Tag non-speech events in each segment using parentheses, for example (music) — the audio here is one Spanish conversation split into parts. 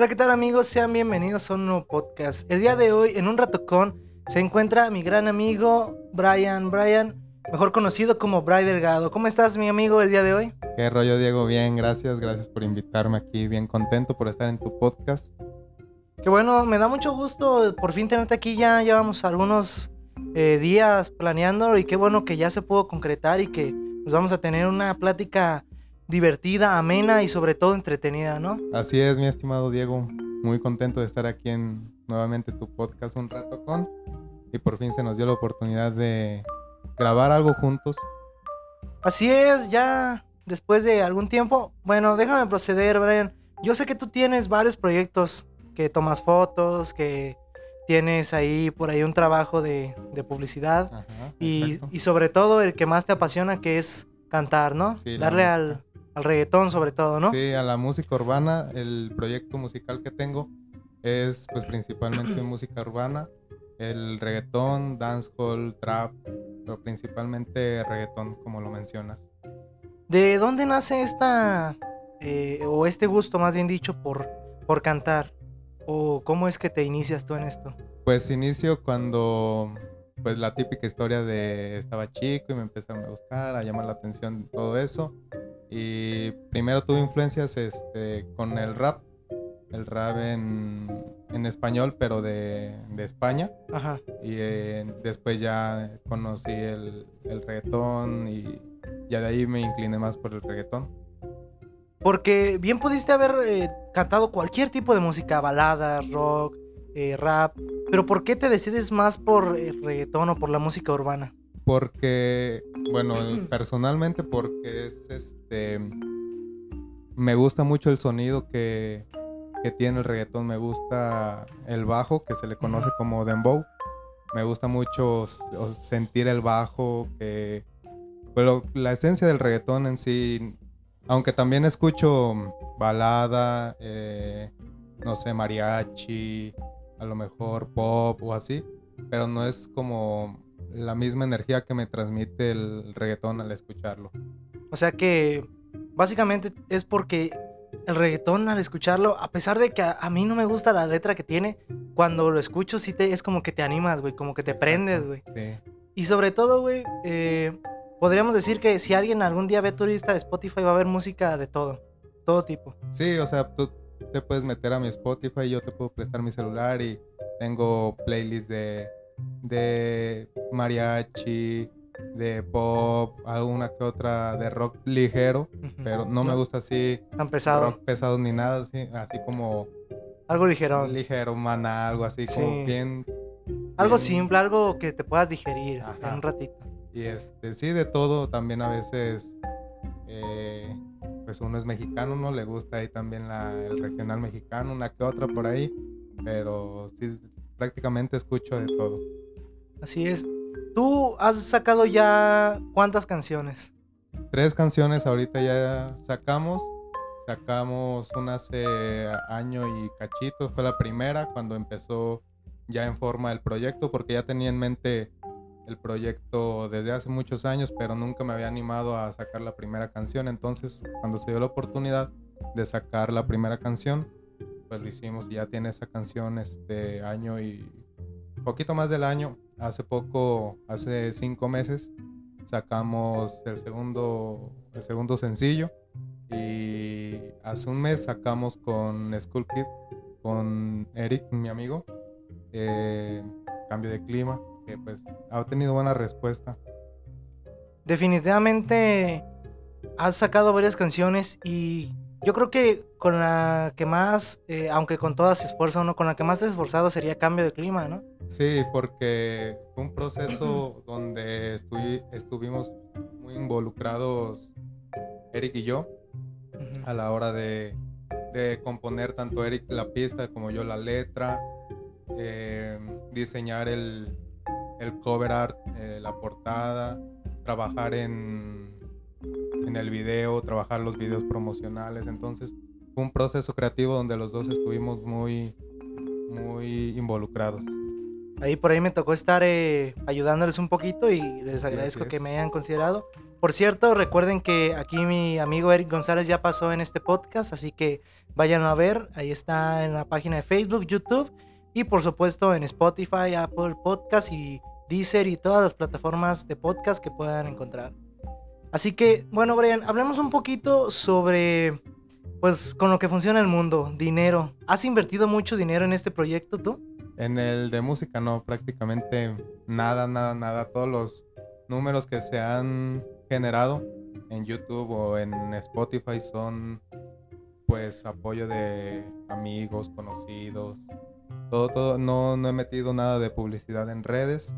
Hola, ¿qué tal amigos? Sean bienvenidos a un nuevo podcast. El día de hoy, en un rato con, se encuentra mi gran amigo Brian. Brian, mejor conocido como Brian Delgado. ¿Cómo estás, mi amigo, el día de hoy? Qué rollo, Diego. Bien, gracias. Gracias por invitarme aquí. Bien contento por estar en tu podcast. Qué bueno, me da mucho gusto por fin tenerte aquí. Ya llevamos algunos eh, días planeando y qué bueno que ya se pudo concretar y que nos vamos a tener una plática divertida, amena y sobre todo entretenida, ¿no? Así es, mi estimado Diego. Muy contento de estar aquí en nuevamente tu podcast un rato con. Y por fin se nos dio la oportunidad de grabar algo juntos. Así es, ya después de algún tiempo. Bueno, déjame proceder, Brian. Yo sé que tú tienes varios proyectos, que tomas fotos, que tienes ahí por ahí un trabajo de, publicidad Ajá, y, y, sobre todo el que más te apasiona que es cantar, ¿no? Sí, Darle al, al reggaetón sobre todo, ¿no? Sí, a la música urbana. El proyecto musical que tengo es pues principalmente (clears throat) música urbana, el reggaetón, dancehall, trap, pero principalmente reggaetón, como lo mencionas. ¿De dónde nace esta, eh, o este gusto más bien dicho, por, por cantar? ¿O cómo es que te inicias tú en esto? Pues inicio cuando, pues la típica historia de estaba chico y me empezaron a buscar, a llamar la atención todo eso. Y primero tuve influencias este, con el rap, el rap en, en español, pero de, de España. Ajá. Y eh, después ya conocí el, el reggaetón y ya de ahí me incliné más por el reggaetón. Porque bien pudiste haber eh, cantado cualquier tipo de música, baladas, rock, eh, rap, pero ¿por qué te decides más por el reggaetón o por la música urbana? Porque, bueno, personalmente porque es este... Me gusta mucho el sonido que, que tiene el reggaetón, me gusta el bajo, que se le conoce como dembow. Me gusta mucho sentir el bajo, que... Pero la esencia del reggaetón en sí, aunque también escucho balada, eh, no sé, mariachi, a lo mejor pop o así, pero no es como la misma energía que me transmite el reggaetón al escucharlo. O sea que básicamente es porque el reggaetón al escucharlo, a pesar de que a, mí no me gusta la letra que tiene, cuando lo escucho sí te, es como que te animas, güey, como que te prendes, güey. Sí. Y sobre todo, güey, eh, podríamos decir que si alguien algún día ve tu lista de Spotify va a ver música de todo, todo tipo. Sí, o sea, tú te puedes meter a mi Spotify, yo te puedo prestar mi celular y tengo playlists de de mariachi, de pop, alguna que otra de rock ligero, pero no me gusta así tan pesado, rock pesado ni nada así, así como algo ligero, ligero, mana, algo así como bien, algo simple, algo que te puedas digerir en un ratito. Y este sí de todo, también a veces eh, pues uno es mexicano, no le gusta ahí también la, el regional mexicano, una que otra por ahí, pero sí prácticamente escucho de todo. Así es. ¿Tú has sacado ya cuántas canciones? Tres canciones ahorita ya sacamos. Sacamos una hace año y cachito. Fue la primera cuando empezó ya en forma el proyecto, porque ya tenía en mente el proyecto desde hace muchos años, pero nunca me había animado a sacar la primera canción. Entonces, cuando se dio la oportunidad de sacar la primera canción, pues lo hicimos y ya tiene esa canción este año y poquito más del año. Hace poco, hace cinco meses, sacamos el segundo, el segundo sencillo y hace un mes sacamos con School Kid, con Eric, mi amigo, eh, Cambio de Clima, que pues ha tenido buena respuesta. Definitivamente has sacado varias canciones y yo creo que con la que más, eh, aunque con todas se esfuerza uno, con la que más esforzado sería cambio de clima, ¿no? Sí, porque fue un proceso donde estuvimos muy involucrados Eric y yo a la hora de, componer tanto Eric la pista como yo la letra, eh, diseñar el, cover art, eh, la portada, trabajar en en el video, trabajar los videos promocionales. Entonces fue un proceso creativo donde los dos estuvimos muy, muy involucrados. Ahí por ahí me tocó estar eh, ayudándoles un poquito y les agradezco que me hayan considerado. Por cierto, recuerden que aquí mi amigo Eric González ya pasó en este podcast, así que vayan a ver. Ahí está en la página de Facebook, YouTube y por supuesto en Spotify, Apple Podcast y Deezer y todas las plataformas de podcast que puedan encontrar. Así que, bueno, Brian, hablemos un poquito sobre, pues, con lo que funciona el mundo, dinero. ¿Has invertido mucho dinero en este proyecto tú? En el de música no, prácticamente nada, nada, nada. Todos los números que se han generado en YouTube o en Spotify son pues apoyo de amigos, conocidos, todo, todo. No, no he metido nada de publicidad en redes.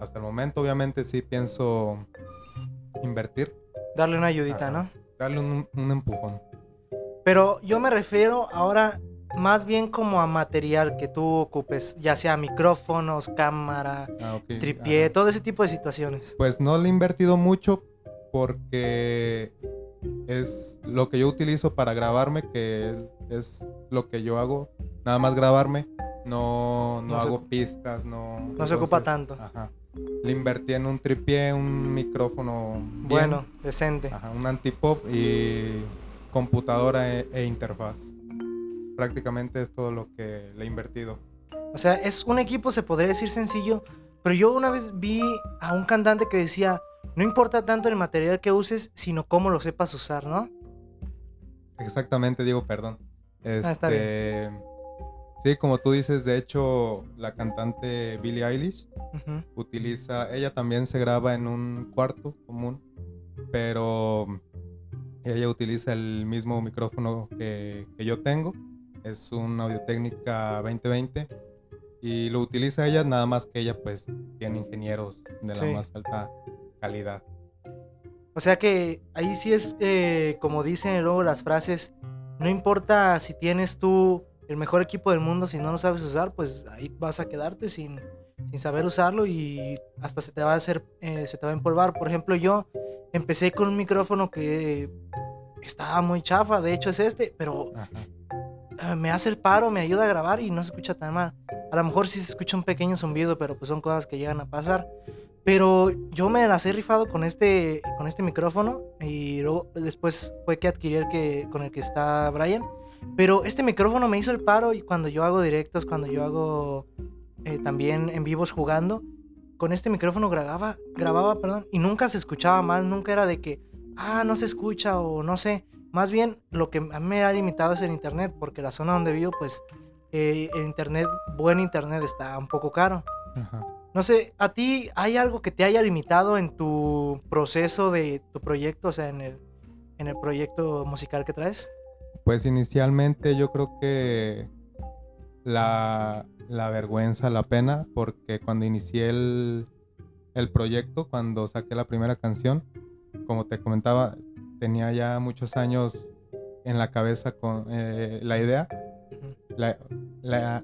Hasta el momento, obviamente, sí pienso invertir. Darle una ayudita, ¿no? Darle un, un empujón. Pero yo me refiero ahora más bien como a material que tú ocupes, ya sea micrófonos, cámara, Ah, tripié, todo ese tipo de situaciones. Pues no le he invertido mucho porque es lo que yo utilizo para grabarme, que es lo que yo hago, nada más grabarme, no, no, hago pistas, no... No se ocupa tanto. Ajá. Le invertí en un tripié, un micrófono bien, Bueno, decente. ajá, un antipop y computadora e, e interfaz. Prácticamente es todo lo que le he invertido. O sea, es un equipo, se podría decir sencillo, pero yo una vez vi a un cantante que decía, no importa tanto el material que uses, sino cómo lo sepas usar, ¿no? Exactamente, Diego, perdón. Ah, está Este, sí, como tú dices, de hecho, la cantante Billie Eilish utiliza, ella también se graba en un cuarto común, pero ella utiliza el mismo micrófono que, que yo tengo, es un Audio Técnica 2020 y lo utiliza ella, nada más que ella pues tiene ingenieros de la más alta calidad. O sea que ahí sí es, eh, como dicen luego las frases, no importa si tienes tú el mejor equipo del mundo, si no lo sabes usar, pues ahí vas a quedarte sin, sin saber usarlo y hasta se te va a hacer, eh, se te va a empolvar. Por ejemplo, yo empecé con un micrófono que estaba muy chafa, de hecho es este, pero Ajá. eh, me hace el paro, me ayuda a grabar y no se escucha tan mal. A lo mejor sí se escucha un pequeño zumbido, pero pues son cosas que llegan a pasar. Pero yo me las he rifado con este, con este micrófono y luego después fue que adquirí el que, con el que está Brian. Pero este micrófono me hizo el paro y cuando yo hago directos, cuando yo hago eh, también en vivos jugando, con este micrófono grababa, grababa, perdón, y nunca se escuchaba mal, nunca era de que, ah, no se escucha o no sé. Más bien lo que a mí me ha limitado es el internet, porque la zona donde vivo, pues eh, el internet, buen internet está un poco caro. Ajá. No sé, ¿a ti hay algo que te haya limitado en tu proceso de tu proyecto, o sea, en el, en el proyecto musical que traes? Pues inicialmente yo creo que la, la vergüenza, la pena, porque cuando inicié el, el proyecto, cuando saqué la primera canción, como te comentaba, tenía ya muchos años en la cabeza con eh, la idea. La-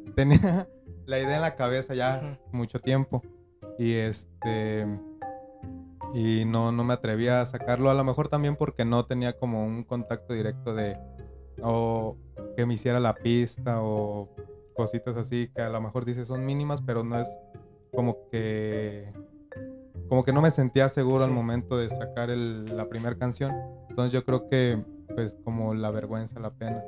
(laughs) tenía la idea en la cabeza ya mucho tiempo. Y este y no, no me atrevía a sacarlo a lo mejor también porque no tenía como un contacto directo de o que me hiciera la pista o cositas así que a lo mejor dices son mínimas pero no es como que como que no me sentía seguro al Sí. momento de sacar el- la primera canción entonces yo creo que pues como la vergüenza la pena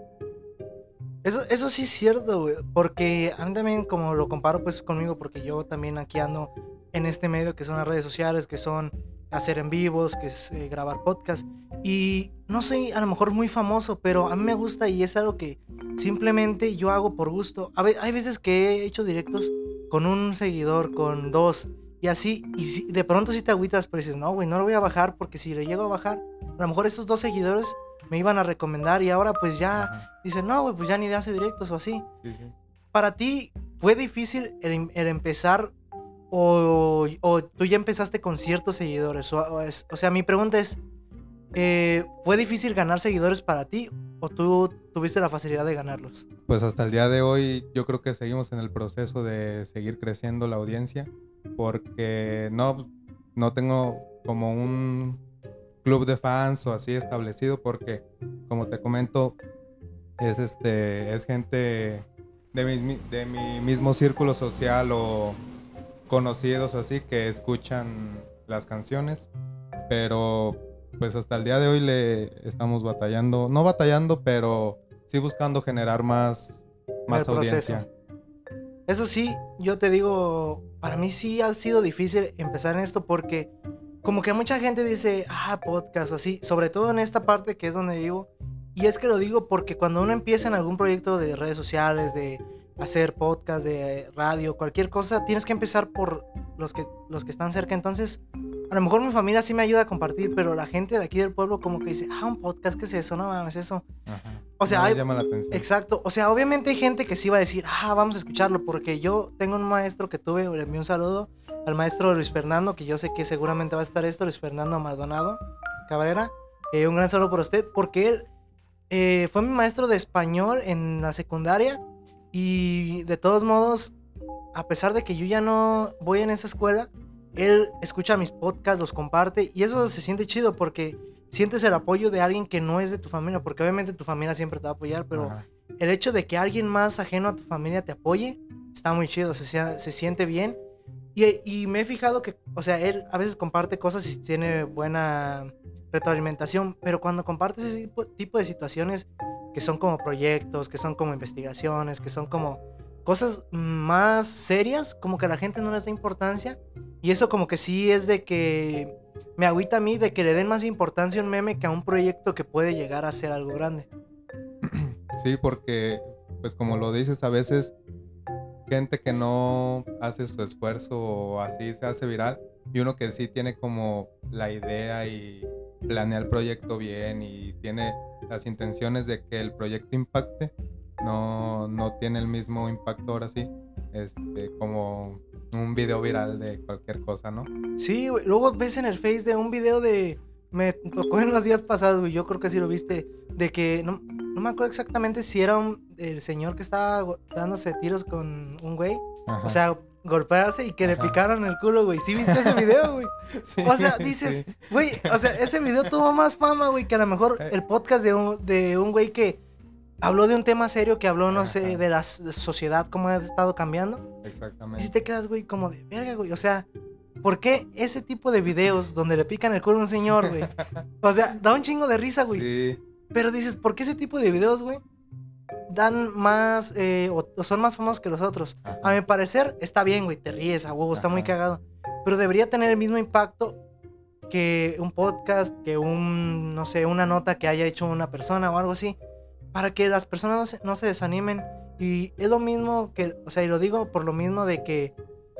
Eso, eso sí es cierto, güey, porque a mí también como lo comparo pues conmigo, porque yo también aquí ando en este medio que son las redes sociales, que son hacer en vivos, que es eh, grabar podcast. Y no soy a lo mejor muy famoso, pero a mí me gusta y es algo que simplemente yo hago por gusto. A ve- hay veces que he hecho directos con un seguidor, con dos, y así, y si- de pronto si te agüitas, pero dices, no, güey, no lo voy a bajar porque si le llego a bajar, a lo mejor esos dos seguidores me iban a recomendar y ahora pues ya... Ajá, Dice, no, güey, pues ya ni hace directos o así. sí, sí. ¿Para ti fue difícil el, em- el empezar o, o tú ya empezaste con ciertos seguidores? O, o es- o sea, mi pregunta es, eh, ¿fue difícil ganar seguidores para ti o tú tuviste la facilidad de ganarlos? Pues hasta el día de hoy yo creo que seguimos en el proceso de seguir creciendo la audiencia porque no, no tengo como un club de fans o así establecido porque como te comento es este es gente de mi, de mi mismo círculo social o conocidos así que escuchan las canciones pero pues hasta el día de hoy le estamos batallando, no batallando, pero sí buscando generar más, más audiencia. Eso sí, yo te digo, para mí sí ha sido difícil empezar en esto porque como que mucha gente dice, ah, podcast o así, sobre todo en esta parte que es donde vivo. Y es que lo digo porque cuando uno empieza en algún proyecto de redes sociales, de hacer podcast, de radio, cualquier cosa, tienes que empezar por los que, los que están cerca. Entonces, a lo mejor mi familia sí me ayuda a compartir, pero la gente de aquí del pueblo como que dice, ah, un podcast, ¿qué es eso? No mames, eso. Ajá. O sea, No hay- llama la atención. Exacto, o sea, obviamente hay gente que sí va a decir, ah, vamos a escucharlo, porque yo tengo un maestro que tuve, le envío un saludo al maestro Luis Fernando, que yo sé que seguramente va a estar esto, Luis Fernando Maldonado Cabrera, Eh, un gran saludo por usted, porque él eh, fue mi maestro de español en la secundaria y de todos modos, a pesar de que yo ya no voy en esa escuela, él escucha mis podcasts, los comparte y eso se siente chido porque sientes el apoyo de alguien que no es de tu familia, porque obviamente tu familia siempre te va a apoyar, pero Ajá. el hecho de que alguien más ajeno a tu familia te apoye está muy chido, se, sie- se siente bien. Y, y me he fijado que, o sea, él a veces comparte cosas y tiene buena retroalimentación, pero cuando compartes ese tipo, tipo de situaciones que son como proyectos, que son como investigaciones, que son como cosas más serias, como que a la gente no les da importancia. Y eso como que sí es de que me agüita a mí de que le den más importancia a un meme que a un proyecto que puede llegar a ser algo grande. (clears throat) Sí, porque, pues como lo dices, a veces gente que no hace su esfuerzo o así se hace viral y uno que sí tiene como la idea y planea el proyecto bien y tiene las intenciones de que el proyecto impacte, no, no tiene el mismo impacto ahora sí, este, como un video viral de cualquier cosa, ¿no? Sí, güey. Luego ves en el Face de un video de. Me tocó en los días pasados, güey. Yo creo que sí lo viste. De que. No, no me acuerdo exactamente si era un, el señor que estaba dándose tiros con un güey. Ajá. O sea, golpearse y que le picaron el culo, güey. ¿Sí viste ese video, güey? (laughs) Sí, O sea, dices, sí. güey, o sea, ese video tuvo más fama, güey, que a lo mejor Eh. el podcast de un, de un güey que habló de un tema serio, que habló, no sé, de la sociedad, cómo ha estado cambiando. Y Exactamente. si te quedas, güey, como de verga, güey. O sea, ¿por qué ese tipo de videos donde le pican el culo a un señor, güey? (laughs) O sea, da un chingo de risa, güey. Sí, Pero dices, ¿por qué ese tipo de videos, güey? Dan más, eh, o, o son más famosos que los otros. ajá. A mi parecer, está bien, güey, te ríes a huevo, está muy cagado. Pero debería tener el mismo impacto que un podcast, que un, no sé, una nota que haya hecho una persona o algo así. Para que las personas no se, no se desanimen. Y es lo mismo que, o sea, y lo digo por lo mismo de que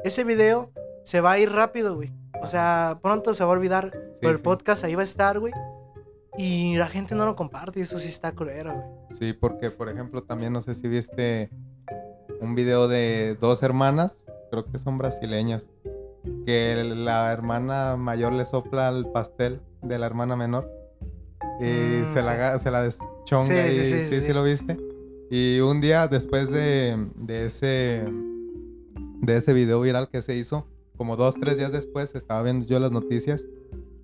ese video se va a ir rápido, güey. O sea, pronto se va a olvidar. pero el sí. podcast ahí va a estar, güey. Y la gente no lo comparte y eso sí está culero, güey. Sí, porque por ejemplo también no sé si viste un video de dos hermanas, creo que son brasileñas, que la hermana mayor le sopla al pastel de la hermana menor y Mm, se, sí. la, se la deschonga Sí, y sí, sí, sí, sí, sí. lo viste. Y un día después de, de ese de ese video viral que se hizo, como dos, tres días después estaba viendo yo las noticias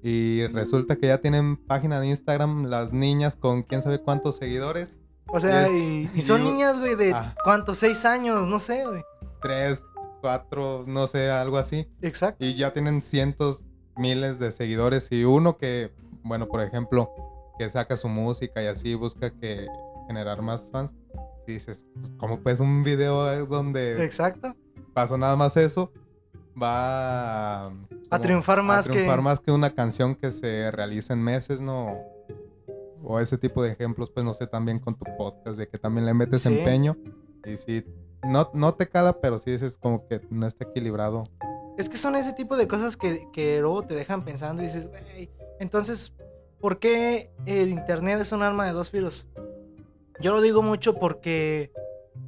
y resulta que ya tienen página de Instagram las niñas con quién sabe cuántos seguidores. O sea, Es- y, y son y- niñas, güey, de Ah. cuántos, seis años, no sé, güey. Tres, cuatro, no sé, algo así. Exacto. Y ya tienen cientos, miles de seguidores. Y uno que, bueno, por ejemplo, que saca su música y así busca que generar más fans. Y dices, pues, ¿cómo pues un video donde Exacto. pasó nada más eso? Va a, A triunfar más a triunfar que. más que una canción que se realiza en meses, ¿no? O ese tipo de ejemplos, pues no sé, también con tu podcast, de que también le metes Sí. empeño. Y sí, no, no te cala, pero sí dices como que no está equilibrado. Es que son ese tipo de cosas que, que luego te dejan pensando y dices, güey, entonces, ¿por qué el internet es un arma de dos filos? Yo lo digo mucho porque,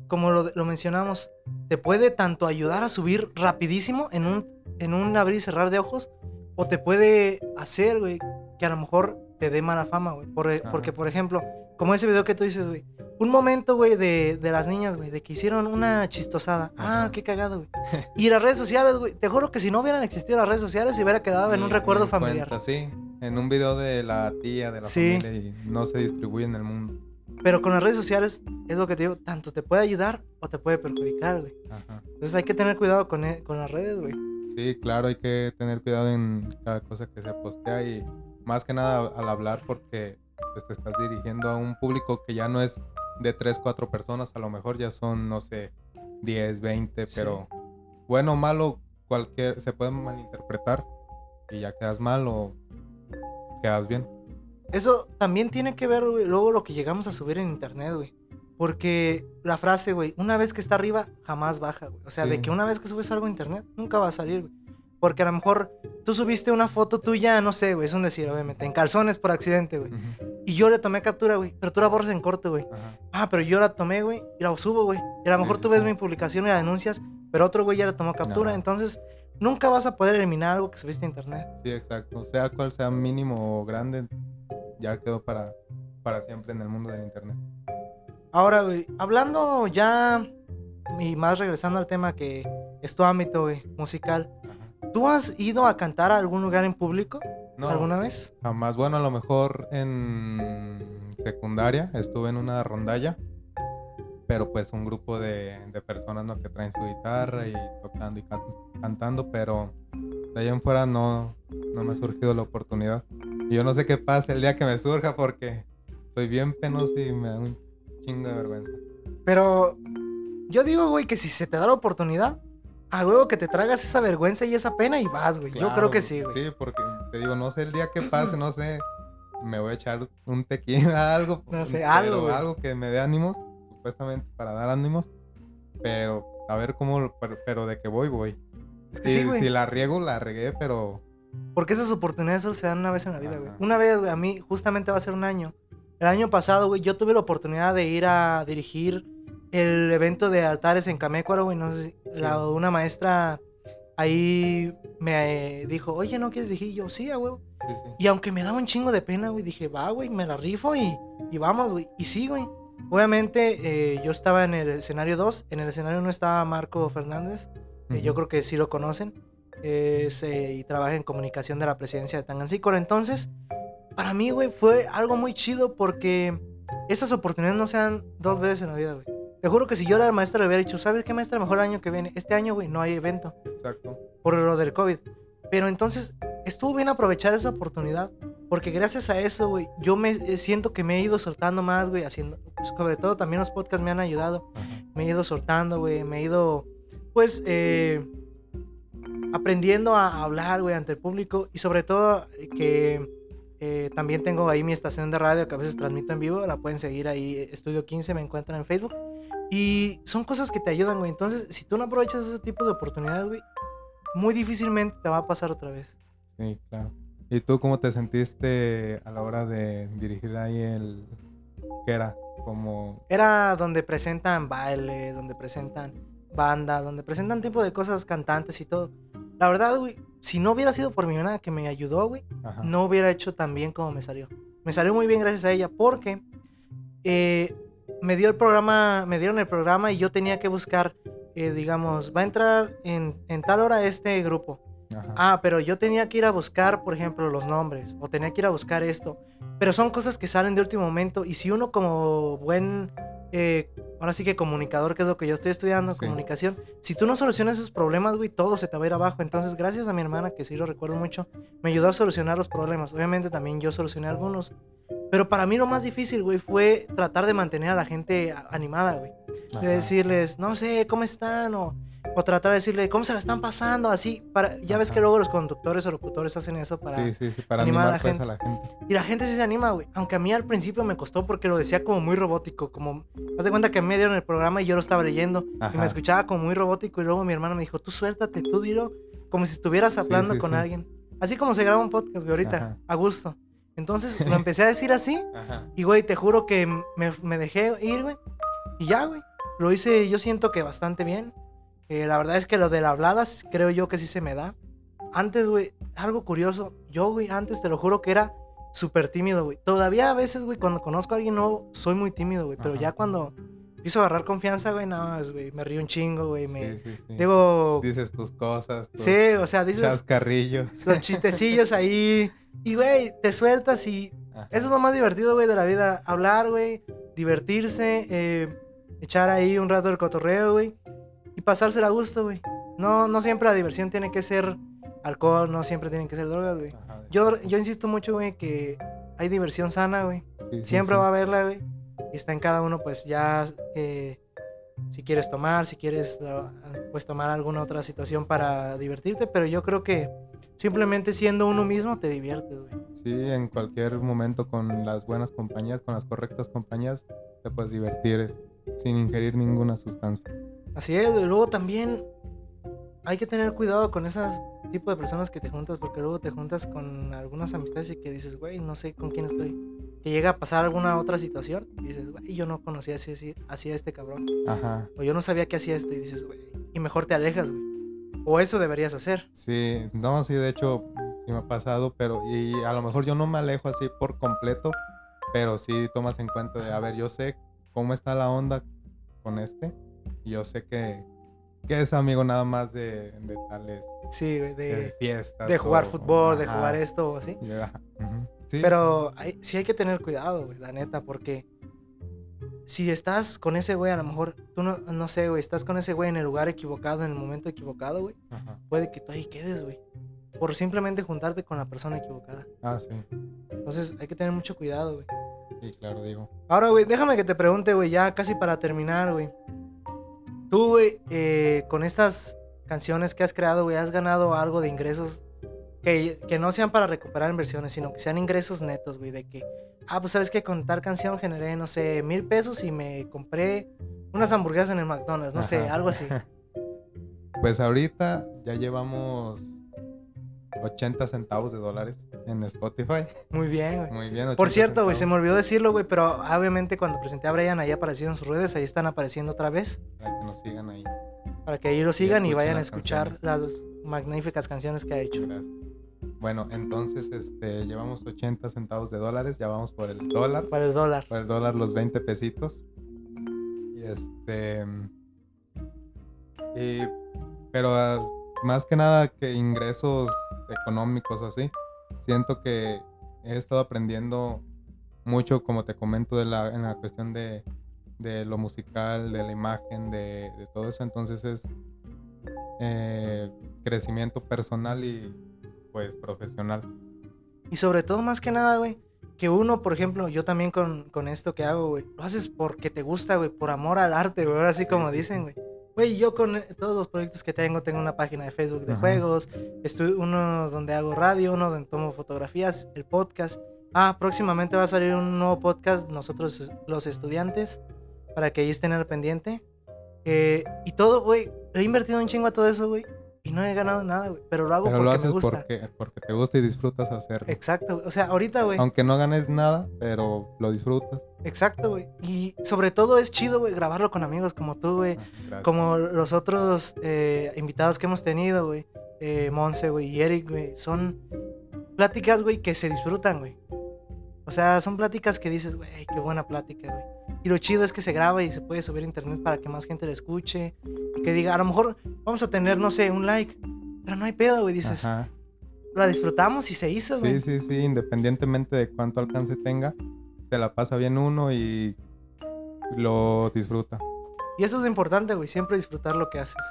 como lo, lo mencionamos, te puede tanto ayudar a subir rapidísimo en un, en un abrir y cerrar de ojos, o te puede hacer, güey, que a lo mejor te dé mala fama, güey. Por- Ajá. porque, por ejemplo, como ese video que tú dices, güey, un momento, güey, de, de las niñas, güey, de que hicieron una chistosada. Ah, qué cagado, güey. Y las redes sociales, güey, te juro que si no hubieran existido las redes sociales, se hubiera quedado en un recuerdo familiar. cuenta, sí, en un video de la tía, de la Sí. familia, y no se distribuye en el mundo. Pero con las redes sociales, es lo que te digo, tanto te puede ayudar o te puede perjudicar, güey. Ajá. Entonces hay que tener cuidado con, e- con las redes, güey. Sí, claro, hay que tener cuidado en cada cosa que se postea y Más que nada al hablar porque pues, te estás dirigiendo a un público que ya no es de 3, 4 personas, a lo mejor ya son, no sé, 10, 20, pero bueno o malo, cualquier, se puede malinterpretar y ya quedas mal o quedas bien. Eso también tiene que ver, güey, luego lo que llegamos a subir en internet, güey. Porque la frase, güey, una vez que está arriba, jamás baja, güey. O sea, de Sí. que una vez que subes algo a internet, nunca va a salir, güey. Porque a lo mejor tú subiste una foto tuya, no sé, güey, es un decir, obviamente, en calzones por accidente, güey. Ujú, Y yo le tomé captura, güey, pero tú la borras en corte, güey. Ah, pero yo la tomé, güey, y la subo, güey. Y a lo mejor sí, tú ves sí. mi publicación y la denuncias, pero otro güey ya la tomó captura. Ajá. Entonces, nunca vas a poder eliminar algo que subiste a internet. Sí, exacto. Sea cual sea mínimo o grande, ya quedó para, para siempre en el mundo del internet. Ahora, güey, hablando ya y más regresando al tema que es tu ámbito, güey, musical. Ajá. ¿Tú has ido a cantar a algún lugar en público No, alguna vez? jamás. Bueno, a lo mejor en secundaria estuve en una rondalla, pero pues un grupo de, de personas ¿no? que traen su guitarra y tocando y can- cantando, pero de ahí en fuera no, no me ha surgido la oportunidad. Y yo no sé qué pasa el día que me surja porque soy bien penoso y me da un chingo de vergüenza. Pero yo digo, güey, que si se te da la oportunidad, a huevo que te tragas esa vergüenza y esa pena y vas, güey. yo creo Claro, que sí, güey. Sí, porque te digo, no sé el día que (clears throat) pase, no sé, me voy a echar un tequila, (laughs) algo. No sé, algo, güey. algo que me dé ánimos, supuestamente para dar ánimos, pero a ver cómo, pero, pero de que voy, voy. Es que Si, sí, güey. si la riego, la regué, pero Porque esas oportunidades solo se dan una vez en la vida, güey. Una vez, güey, a mí justamente va a ser un año. El año pasado, güey, yo tuve la oportunidad de ir a dirigir el evento de altares en Camécuaro, güey. No sé Sí. la- una maestra ahí me eh, dijo, oye, ¿no quieres dirigir? Yo, sí, huevo. sí, sí. Y aunque me daba un chingo de pena, güey, dije, va, güey, me la rifo y, y vamos, güey. Y sí, güey. Obviamente, eh, yo estaba en el escenario 2. En el escenario 1 estaba Marco Fernández. que yo creo que sí lo conocen. Eh, y trabaja en comunicación de la presidencia de Tangancícoro. Entonces, para mí, güey, fue algo muy chido porque esas oportunidades no se dan dos veces en la vida, güey. Te juro que si yo era maestra le hubiera dicho, ¿sabes qué, maestra? Mejor el año que viene. Este año, güey, no hay evento Exacto. por lo del COVID. Pero entonces, estuvo bien aprovechar esa oportunidad. Porque gracias a eso, güey, yo me eh, siento que me he ido soltando más, güey, haciendo. pues, sobre todo también los podcasts me han ayudado Ajá. me he ido soltando, güey, me he ido, pues, eh, aprendiendo a hablar, güey, ante el público y sobre todo que eh, también tengo ahí mi estación de radio que a veces transmito en vivo, la pueden seguir ahí, eh, Estudio 15, me encuentran en Facebook y son cosas que te ayudan, güey, entonces si tú no aprovechas ese tipo de oportunidades, güey, muy difícilmente te va a pasar otra vez. Sí, claro. ¿Y tú cómo te sentiste a la hora de dirigir ahí el... ¿Qué era? Como... Era donde presentan baile, donde presentan banda, donde presentan tipo de cosas, cantantes y todo. La verdad, güey, si no hubiera sido por mi hermana que me ayudó, güey, Ajá. no hubiera hecho tan bien como me salió. Me salió muy bien gracias a ella porque eh, me dio el programa, me dieron el programa y yo tenía que buscar, eh, digamos, va a entrar en, en tal hora este grupo. Ajá. Ah, pero yo tenía que ir a buscar, por ejemplo, los nombres, o tenía que ir a buscar esto. Pero son cosas que salen de último momento, y si uno como buen, eh, ahora sí que comunicador, que es lo que yo estoy estudiando, Sí. comunicación, si tú no solucionas esos problemas, güey, todo se te va a ir abajo. Entonces, gracias a mi hermana, que sí lo recuerdo mucho, me ayudó a solucionar los problemas. Obviamente también yo solucioné algunos. Pero para mí lo más difícil, güey, fue tratar de mantener a la gente animada, güey de Ajá. decirles, no sé, ¿cómo están? O, o tratar de decirle, ¿cómo se la están pasando? Así, para, ya ves que Ajá. luego los conductores o locutores hacen eso para... Sí, sí, sí, para animar a la pues, a la gente. Y la gente sí se anima, güey. Aunque a mí al principio me costó porque lo decía como muy robótico, como... Haz de cuenta que me dieron el programa y yo lo estaba leyendo y Ajá. me escuchaba como muy robótico y luego mi hermano me dijo, tú suéltate, tú dilo, como si estuvieras hablando con alguien. Así como se graba un podcast, güey, ahorita, Ajá. a gusto. Entonces lo (laughs) empecé a decir así Ajá. y, güey, te juro que me, me dejé ir, güey. Y ya, güey. Lo hice, yo siento que bastante bien. Eh, la verdad es que lo de la hablada s- creo yo que sí se me da. Antes, güey, algo curioso. Yo, güey, antes te lo juro que era súper tímido, güey. Todavía a veces, güey, cuando conozco a alguien nuevo, soy muy tímido, güey. Pero Ajá. ya cuando empiezo a agarrar confianza, güey, nada más, güey. Me río un chingo, güey. Me... Sí, sí, sí. Digo... Dices tus cosas, tus Sí, o sea, dices chascarrillos. los chistecillos ahí. Y, güey, te sueltas y Ajá. eso es lo más divertido, güey, de la vida. Hablar, güey, divertirse, eh, echar ahí un rato el cotorreo, güey. Y pasársela a gusto, güey. No, no siempre la diversión tiene que ser alcohol, no siempre tienen que ser drogas, güey. Yo yo, insisto mucho, güey, que hay diversión sana, güey. Sí, Siempre sí. va a haberla, güey. Y está en cada uno, pues ya, eh, si quieres tomar, si quieres, ah, pues tomar alguna otra situación para divertirte. Pero yo creo que simplemente siendo uno mismo te diviertes, güey. Sí, en cualquier momento con las buenas compañías, con las correctas compañías, te puedes divertir sin ingerir ninguna sustancia. Así es, güey. Luego también hay que tener cuidado con esas tipo de personas que te juntas, porque luego te juntas con algunas amistades y que dices, güey, no sé con quién estoy. Que llega a pasar alguna otra situación y dices, güey, yo no conocía así, así, así a este cabrón. Ajá. O yo no sabía que hacía esto y dices, güey, y mejor te alejas, güey. O eso deberías hacer. Sí, no, sí, de hecho, sí me ha pasado, pero y a lo mejor yo no me alejo así por completo, pero sí tomas en cuenta de, a ver, yo sé cómo está la onda con este, y yo sé que, que es amigo nada más de, de tales Sí, de, de, fiestas. de jugar o- fútbol, de ajá, jugar esto o así. sí, Pero hay- sí hay que tener cuidado, güey, la neta, porque si estás con ese güey, a lo mejor, tú no, no sé, güey, estás con ese güey en el lugar equivocado, en el momento equivocado, güey, ajá. puede que tú ahí quedes, güey. Por simplemente juntarte con la persona equivocada. Ah, sí, Entonces hay que tener mucho cuidado, güey. Sí, claro, digo. Ahora, güey, déjame que te pregunte, güey, ya casi para terminar, güey. Tú, güey, eh, con estas canciones que has creado, güey, has ganado algo de ingresos que, que no sean para recuperar inversiones, sino que sean ingresos netos, güey, de que, ah, pues sabes que con tal canción generé, no sé, mil pesos y me compré unas hamburguesas en el McDonald's, no sé, algo así. (laughs) Pues ahorita ya llevamos 80 centavos de dólares en Spotify. Muy bien, güey. Muy bien. Por 80 cierto, güey, se me olvidó decirlo, güey, pero obviamente cuando presenté a Brian ahí aparecieron sus redes, ahí están apareciendo otra vez, Para que nos sigan ahí. para que ahí lo sigan y, vayan a escuchar canciones. las magníficas canciones que ha hecho. Gracias. Bueno, entonces este, llevamos 80 centavos de dólares, ya vamos por el dólar. Para el dólar. Por el dólar los 20 pesitos. Y este... Y, pero ah, más que nada que ingresos económicos o así, siento que he estado aprendiendo mucho, como te comento, de la, en la cuestión de, de lo musical, de la imagen, de, de todo eso. Entonces es eh, crecimiento personal y pues profesional. Y sobre todo, más que nada, güey, que uno, por ejemplo, yo también con, con esto que hago, güey, lo haces porque te gusta, güey, por amor al arte, güey, ahora sí como sí, dicen, güey. Güey, yo con eh, todos los proyectos que tengo, tengo una página de Facebook de Ajá. juegos, estu- uno donde hago radio, uno donde tomo fotografías, el podcast. Ah, próximamente va a salir un nuevo podcast, nosotros los estudiantes, para que ahí estén al pendiente. Eh, y todo, güey, he invertido un chingo a todo eso, güey, y no he ganado nada, güey, pero lo hago Pero porque lo me gusta. porque, porque te gusta y disfrutas hacerlo. Exacto, güey. o sea, ahorita, güey. Aunque no ganes nada, pero lo disfrutas. Exacto, güey. Y sobre todo es chido, güey, grabarlo con amigos como tú, güey. Ah. Como los otros eh, invitados que hemos tenido, güey. Eh, Monse, güey, y Eric, güey. Son pláticas, güey, que se disfrutan, güey. O sea, son pláticas que dices, güey, qué buena plática, güey. Y lo chido es que se graba y se puede subir a internet para que más gente la escuche. Que diga, a lo mejor vamos a tener, no sé, un like. Pero no hay pedo, güey. Dices, Ajá. la disfrutamos y se hizo, güey. Sí, sí, sí, independientemente de cuánto alcance tenga, se la pasa bien uno y lo disfruta. Y eso es importante, güey, siempre disfrutar lo que haces.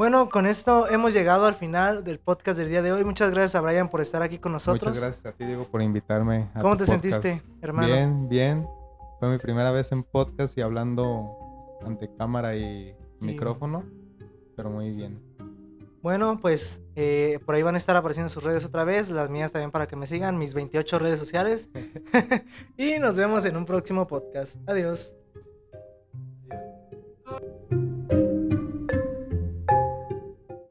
Bueno, con esto hemos llegado al final del podcast del día de hoy. Muchas gracias a Brian por estar aquí con nosotros. Muchas gracias a ti, Diego, por invitarme. a ¿Cómo tu te podcast. sentiste, hermano? Bien, bien. Fue mi primera vez en podcast y hablando ante cámara y micrófono, pero muy bien. Bueno, pues eh, por ahí van a estar apareciendo sus redes otra vez, las mías también para que me sigan, mis 28 redes sociales. (laughs) (laughs) y nos vemos en un próximo podcast. Adiós.